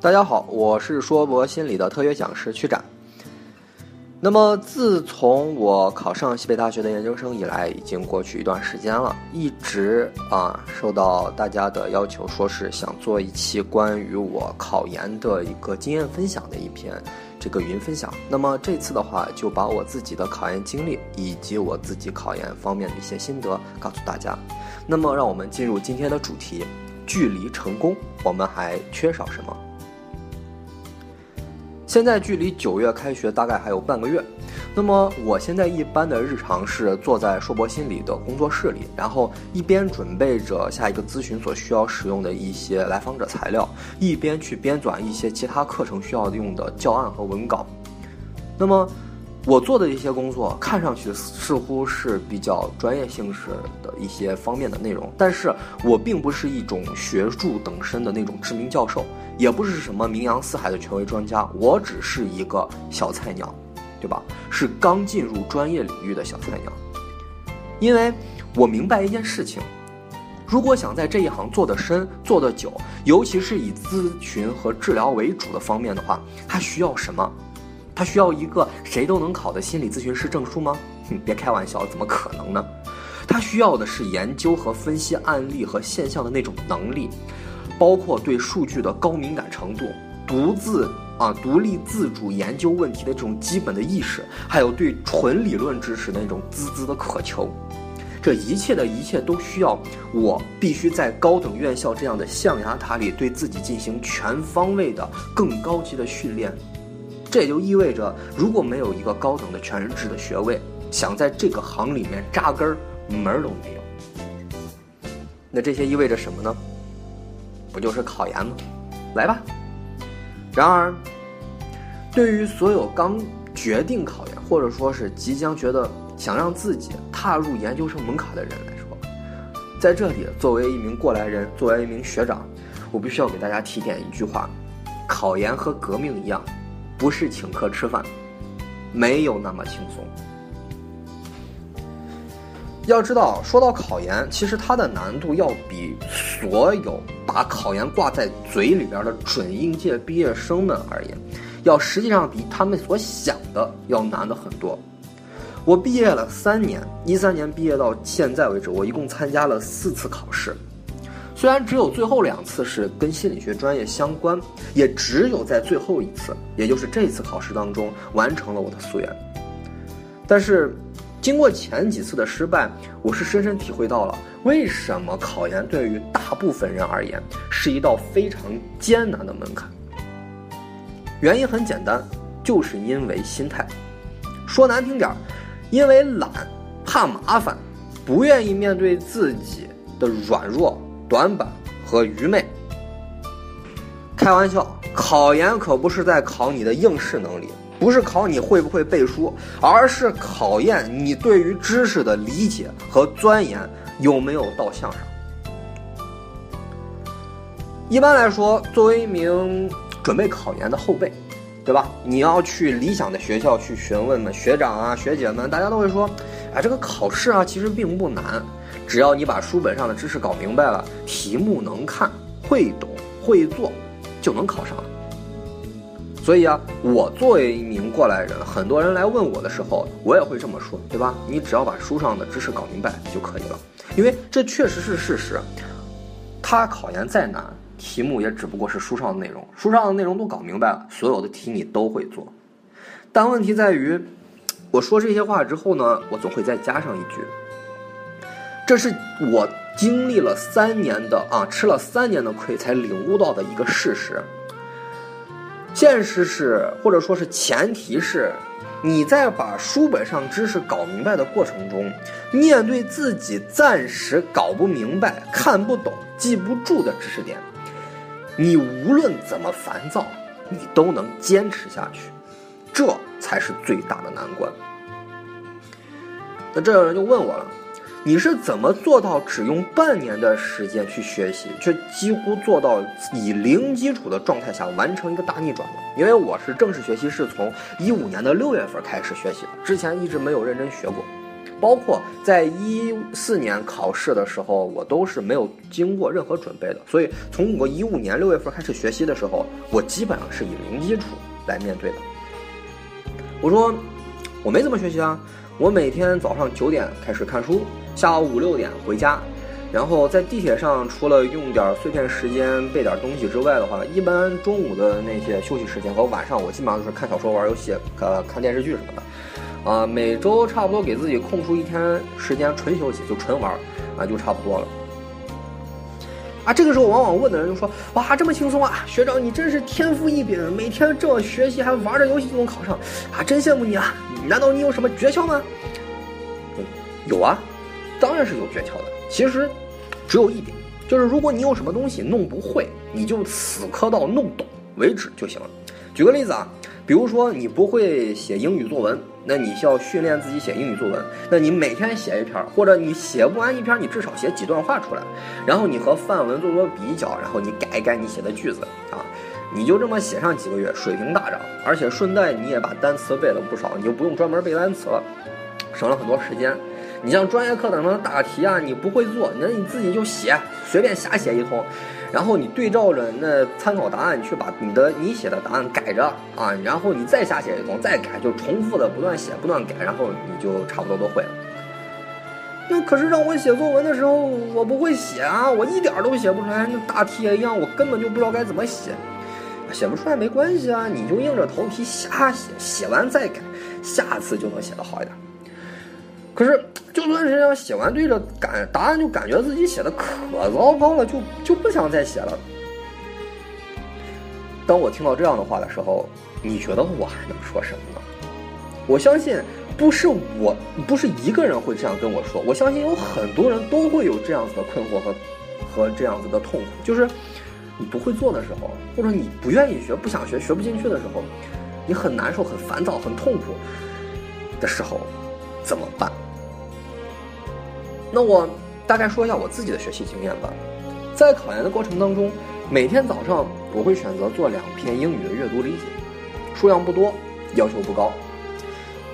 大家好，我是说博心理的特约讲师曲展。那么，自从我考上西北大学的研究生以来，已经过去一段时间了，一直啊受到大家的要求，说是想做一期关于我考研的一个经验分享的一篇这个语音分享。那么这次的话，就把我自己的考研经历以及我自己考研方面的一些心得告诉大家。那么，让我们进入今天的主题。距离成功，我们还缺少什么？现在距离九月开学大概还有半个月。那么我现在一般的日常是坐在硕博心理的工作室里，然后一边准备着下一个咨询所需要使用的一些来访者材料，一边去编纂一些其他课程需要用的教案和文稿。那么。我做的一些工作看上去似乎是比较专业性质的一些方面的内容，但是我并不是一种学术等身的那种知名教授，也不是什么名扬四海的权威专家，我只是一个小菜鸟，对吧？是刚进入专业领域的小菜鸟。因为我明白一件事情，如果想在这一行做得深、做得久，尤其是以咨询和治疗为主的方面的话，它需要什么？他需要一个谁都能考的心理咨询师证书吗？哼，别开玩笑，怎么可能呢？他需要的是研究和分析案例和现象的那种能力，包括对数据的高敏感程度，独自啊独立自主研究问题的这种基本的意识，还有对纯理论知识的那种孜孜的渴求。这一切的一切都需要我必须在高等院校这样的象牙塔里对自己进行全方位的更高级的训练。这也就意味着，如果没有一个高等的全日制的学位，想在这个行里面扎根儿，门儿都没有。那这些意味着什么呢？不就是考研吗？来吧。然而，对于所有刚决定考研，或者说是即将觉得想让自己踏入研究生门槛的人来说，在这里作为一名过来人，作为一名学长，我必须要给大家提点一句话：考研和革命一样。不是请客吃饭，没有那么轻松。要知道，说到考研，其实它的难度要比所有把考研挂在嘴里边的准应届毕业生们而言，要实际上比他们所想的要难的很多。我毕业了三年，一三年毕业到现在为止，我一共参加了四次考试。虽然只有最后两次是跟心理学专业相关，也只有在最后一次，也就是这次考试当中完成了我的夙愿。但是，经过前几次的失败，我是深深体会到了为什么考研对于大部分人而言是一道非常艰难的门槛。原因很简单，就是因为心态。说难听点儿，因为懒，怕麻烦，不愿意面对自己的软弱。短板和愚昧。开玩笑，考研可不是在考你的应试能力，不是考你会不会背书，而是考验你对于知识的理解和钻研有没有到项上。一般来说，作为一名准备考研的后辈，对吧？你要去理想的学校去询问嘛学长啊、学姐们，大家都会说，哎，这个考试啊，其实并不难。只要你把书本上的知识搞明白了，题目能看、会懂、会做，就能考上了。所以啊，我作为一名过来人，很多人来问我的时候，我也会这么说，对吧？你只要把书上的知识搞明白就可以了，因为这确实是事实。他考研再难，题目也只不过是书上的内容，书上的内容都搞明白了，所有的题你都会做。但问题在于，我说这些话之后呢，我总会再加上一句。这是我经历了三年的啊，吃了三年的亏才领悟到的一个事实。现实是，或者说是前提是，你在把书本上知识搞明白的过程中，面对自己暂时搞不明白、看不懂、记不住的知识点，你无论怎么烦躁，你都能坚持下去，这才是最大的难关。那这有人就问我了。你是怎么做到只用半年的时间去学习，却几乎做到以零基础的状态下完成一个大逆转的？因为我是正式学习是从一五年的六月份开始学习的，之前一直没有认真学过。包括在一四年考试的时候，我都是没有经过任何准备的。所以从我一五年六月份开始学习的时候，我基本上是以零基础来面对的。我说我没怎么学习啊，我每天早上九点开始看书，下午五六点回家。然后在地铁上，除了用点碎片时间背点东西之外的话，一般中午的那些休息时间和晚上，我基本上都是看小说、玩游戏、呃看电视剧什么的，啊，每周差不多给自己空出一天时间纯休息，就纯玩，啊就差不多了。啊，这个时候往往问的人就说：“哇，这么轻松啊，学长你真是天赋异禀，每天这么学习还玩着游戏就能考上，啊，真羡慕你啊！难道你有什么诀窍吗？”有啊，当然是有诀窍的。其实，只有一点，就是如果你有什么东西弄不会，你就死磕到弄懂为止就行了。举个例子啊，比如说你不会写英语作文，那你需要训练自己写英语作文。那你每天写一篇，或者你写不完一篇，你至少写几段话出来，然后你和范文做做比较，然后你改一改你写的句子啊，你就这么写上几个月，水平大涨，而且顺带你也把单词背了不少，你就不用专门背单词了，省了很多时间。你像专业课堂上的大题啊，你不会做，那你自己就写，随便瞎写一通，然后你对照着那参考答案去把你的你写的答案改着啊，然后你再瞎写一通，再改，就重复的不断写，不断改，然后你就差不多都会了。那可是让我写作文的时候，我不会写啊，我一点都写不出来，那大题也一样，我根本就不知道该怎么写。写不出来没关系啊，你就硬着头皮瞎写，写完再改，下次就能写得好一点。可是，就算是这样写完对着感答案，就感觉自己写的可糟糕了，就就不想再写了。当我听到这样的话的时候，你觉得我还能说什么呢？我相信不是我，不是一个人会这样跟我说。我相信有很多人都会有这样子的困惑和和这样子的痛苦，就是你不会做的时候，或者你不愿意学、不想学、学不进去的时候，你很难受、很烦躁、很痛苦的时候，怎么办？那我大概说一下我自己的学习经验吧，在考研的过程当中，每天早上我会选择做两篇英语的阅读理解，数量不多，要求不高，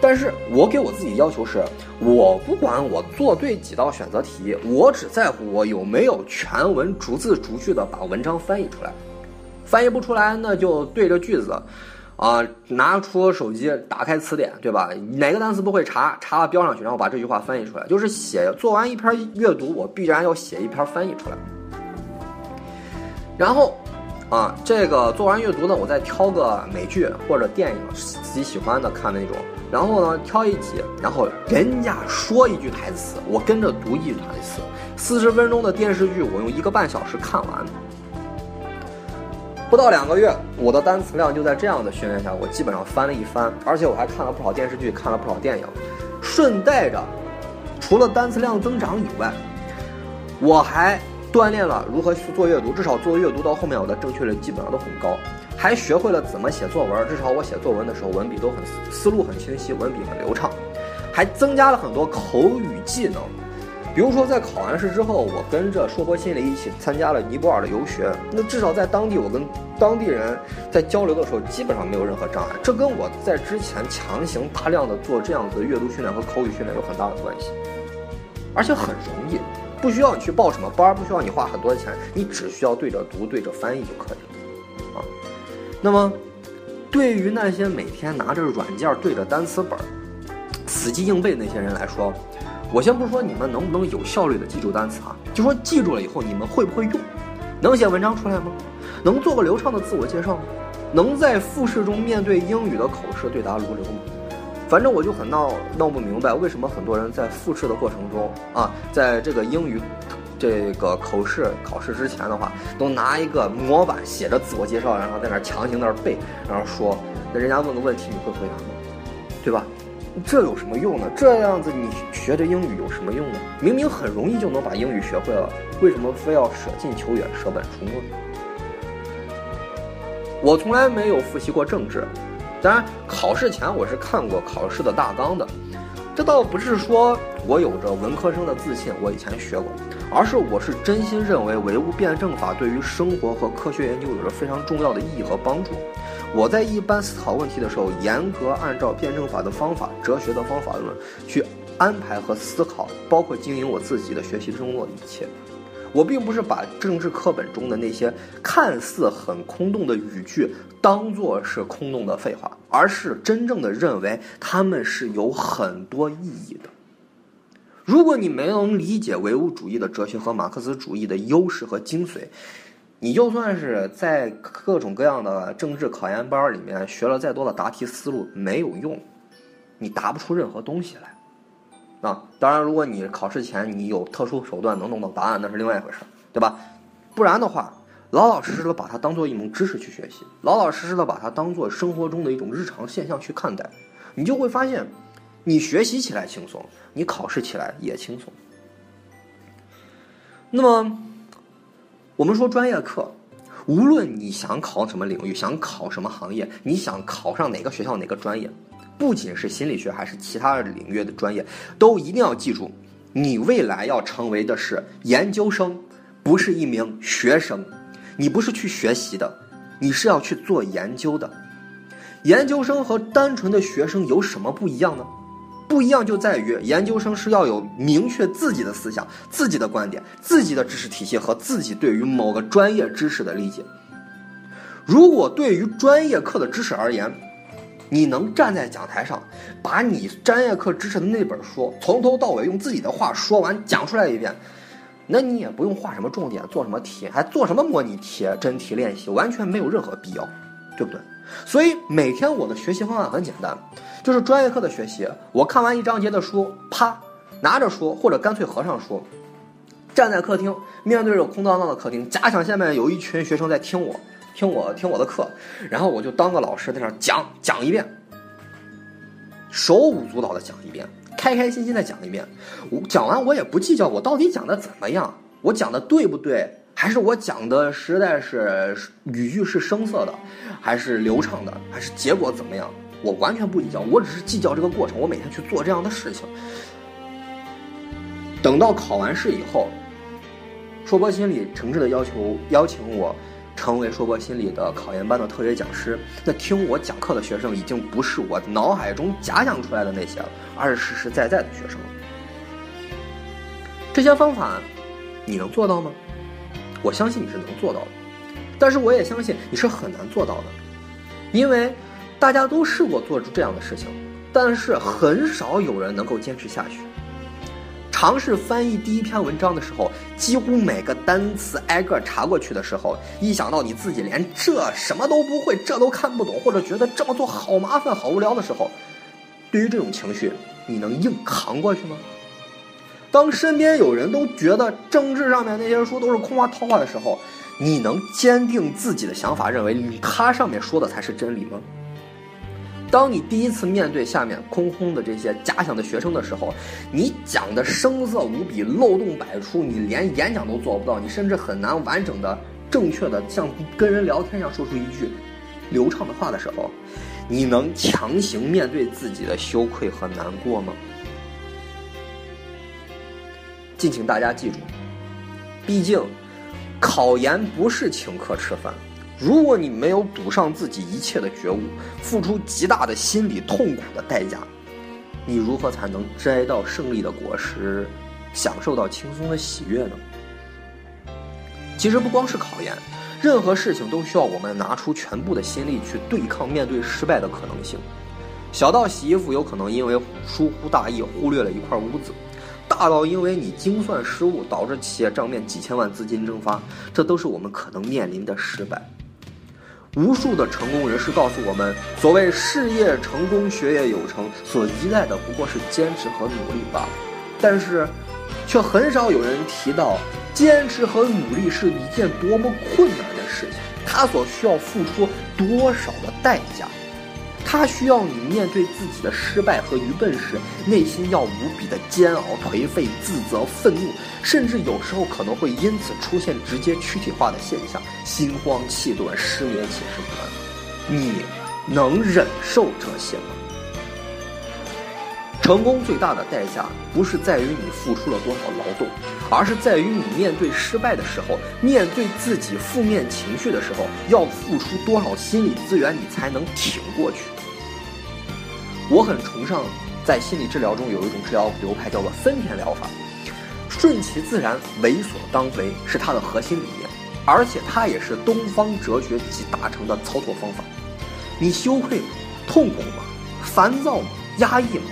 但是我给我自己要求是，我不管我做对几道选择题，我只在乎我有没有全文逐字逐句的把文章翻译出来，翻译不出来那就对着句子。啊，拿出手机，打开词典，对吧？哪个单词不会查，查了标上去，然后把这句话翻译出来。就是写做完一篇阅读，我必然要写一篇翻译出来。然后，啊，这个做完阅读呢，我再挑个美剧或者电影自己喜欢的看那种。然后呢，挑一集，然后人家说一句台词，我跟着读一句台词。四十分钟的电视剧，我用一个半小时看完。不到两个月，我的单词量就在这样的训练下，我基本上翻了一番，而且我还看了不少电视剧，看了不少电影，顺带着，除了单词量增长以外，我还锻炼了如何去做阅读，至少做阅读到后面我的正确率基本上都很高，还学会了怎么写作文，至少我写作文的时候文笔都很思路很清晰，文笔很流畅，还增加了很多口语技能。比如说，在考完试之后，我跟着硕博心理一起参加了尼泊尔的游学。那至少在当地，我跟当地人在交流的时候，基本上没有任何障碍。这跟我在之前强行大量的做这样子的阅读训练和口语训练有很大的关系。而且很容易，不需要你去报什么班，不需要你花很多钱，你只需要对着读、对着翻译就可以了。啊，那么对于那些每天拿着软件对着单词本儿死记硬背那些人来说，我先不说你们能不能有效率的记住单词啊，就说记住了以后你们会不会用？能写文章出来吗？能做个流畅的自我介绍吗？能在复试中面对英语的口试对答如流吗？反正我就很闹闹不明白，为什么很多人在复试的过程中啊，在这个英语这个口试考试之前的话，都拿一个模板写着自我介绍，然后在那儿强行那儿背，然后说，那人家问个问题你会回答吗？对吧？这有什么用呢？这样子你学这英语有什么用呢？明明很容易就能把英语学会了，为什么非要舍近求远、舍本逐末？我从来没有复习过政治，当然考试前我是看过考试的大纲的。这倒不是说我有着文科生的自信，我以前学过，而是我是真心认为唯物辩证法对于生活和科学研究有着非常重要的意义和帮助。我在一般思考问题的时候，严格按照辩证法的方法、哲学的方法论去安排和思考，包括经营我自己的学习生活的一切。我并不是把政治课本中的那些看似很空洞的语句当做是空洞的废话，而是真正的认为他们是有很多意义的。如果你没能理解唯物主义的哲学和马克思主义的优势和精髓，你就算是在各种各样的政治考研班里面学了再多的答题思路，没有用，你答不出任何东西来。啊，当然，如果你考试前你有特殊手段能弄到答案，那是另外一回事，对吧？不然的话，老老实实的把它当做一门知识去学习，老老实实的把它当做生活中的一种日常现象去看待，你就会发现，你学习起来轻松，你考试起来也轻松。那么，我们说专业课，无论你想考什么领域，想考什么行业，你想考上哪个学校哪个专业。不仅是心理学，还是其他领域的专业，都一定要记住，你未来要成为的是研究生，不是一名学生。你不是去学习的，你是要去做研究的。研究生和单纯的学生有什么不一样呢？不一样就在于，研究生是要有明确自己的思想、自己的观点、自己的知识体系和自己对于某个专业知识的理解。如果对于专业课的知识而言，你能站在讲台上，把你专业课知识的那本书从头到尾用自己的话说完讲出来一遍，那你也不用画什么重点，做什么题，还做什么模拟题、真题练习，完全没有任何必要，对不对？所以每天我的学习方案很简单，就是专业课的学习。我看完一章节的书，啪，拿着书或者干脆合上书，站在客厅，面对着空荡荡的客厅，假想下面有一群学生在听我。听我听我的课，然后我就当个老师在那讲讲一遍，手舞足蹈的讲一遍，开开心心的讲一遍。我讲完我也不计较我到底讲的怎么样，我讲的对不对，还是我讲的实在是语句是生涩的，还是流畅的，还是结果怎么样，我完全不计较，我只是计较这个过程。我每天去做这样的事情，等到考完试以后，硕博心理诚挚的要求邀请我。成为硕博心理的考研班的特约讲师，那听我讲课的学生已经不是我脑海中假想出来的那些了，而是实实在在的学生。这些方法，你能做到吗？我相信你是能做到的，但是我也相信你是很难做到的，因为大家都试过做出这样的事情，但是很少有人能够坚持下去。尝试翻译第一篇文章的时候，几乎每个单词挨个查过去的时候，一想到你自己连这什么都不会，这都看不懂，或者觉得这么做好麻烦、好无聊的时候，对于这种情绪，你能硬扛过去吗？当身边有人都觉得政治上面那些书都是空话套话的时候，你能坚定自己的想法，认为他上面说的才是真理吗？当你第一次面对下面空空的这些假想的学生的时候，你讲的生涩无比，漏洞百出，你连演讲都做不到，你甚至很难完整的、正确的像跟人聊天一样说出一句流畅的话的时候，你能强行面对自己的羞愧和难过吗？敬请大家记住，毕竟考研不是请客吃饭。如果你没有赌上自己一切的觉悟，付出极大的心理痛苦的代价，你如何才能摘到胜利的果实，享受到轻松的喜悦呢？其实不光是考研，任何事情都需要我们拿出全部的心力去对抗面对失败的可能性。小到洗衣服有可能因为疏忽大意忽略了一块污渍，大到因为你精算失误导致企业账面几千万资金蒸发，这都是我们可能面临的失败。无数的成功人士告诉我们，所谓事业成功、学业有成，所依赖的不过是坚持和努力罢了。但是，却很少有人提到，坚持和努力是一件多么困难的事情，它所需要付出多少的代价。他需要你面对自己的失败和愚笨时，内心要无比的煎熬、颓废、自责、愤怒，甚至有时候可能会因此出现直接躯体化的现象，心慌气短、失眠、寝食不安。你能忍受这些吗？成功最大的代价，不是在于你付出了多少劳动，而是在于你面对失败的时候，面对自己负面情绪的时候，要付出多少心理资源，你才能挺过去。我很崇尚在心理治疗中有一种治疗流派叫做森田疗法，顺其自然，为所当为是它的核心理念，而且它也是东方哲学集大成的操作方法。你羞愧吗？痛苦吗？烦躁吗？压抑吗？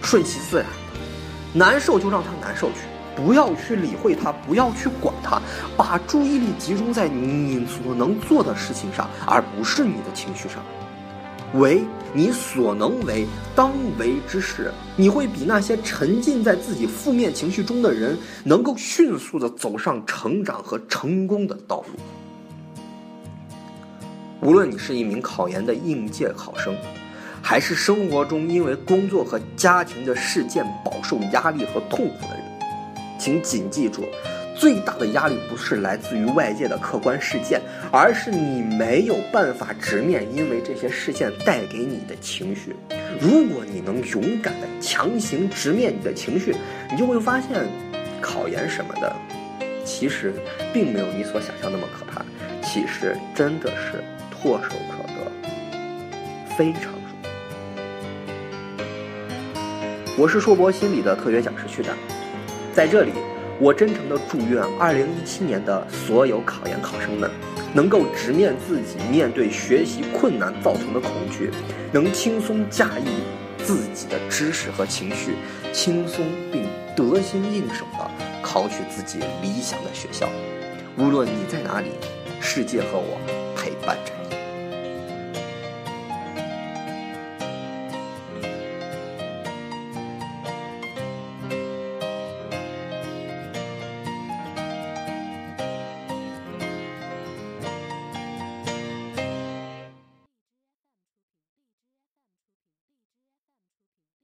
顺其自然，难受就让它难受去，不要去理会它，不要去管它，把注意力集中在你所能做的事情上，而不是你的情绪上。为你所能为当为之事，你会比那些沉浸在自己负面情绪中的人，能够迅速的走上成长和成功的道路。无论你是一名考研的应届考生，还是生活中因为工作和家庭的事件饱受压力和痛苦的人，请谨记住。最大的压力不是来自于外界的客观事件，而是你没有办法直面因为这些事件带给你的情绪。如果你能勇敢的强行直面你的情绪，你就会发现，考研什么的，其实并没有你所想象那么可怕。其实真的是唾手可得，非常容易。我是硕博心理的特约讲师曲展，在这里。我真诚的祝愿2017年的所有考研考生们，能够直面自己面对学习困难造成的恐惧，能轻松驾驭自己的知识和情绪，轻松并得心应手的考取自己理想的学校。无论你在哪里，世界和我陪伴着。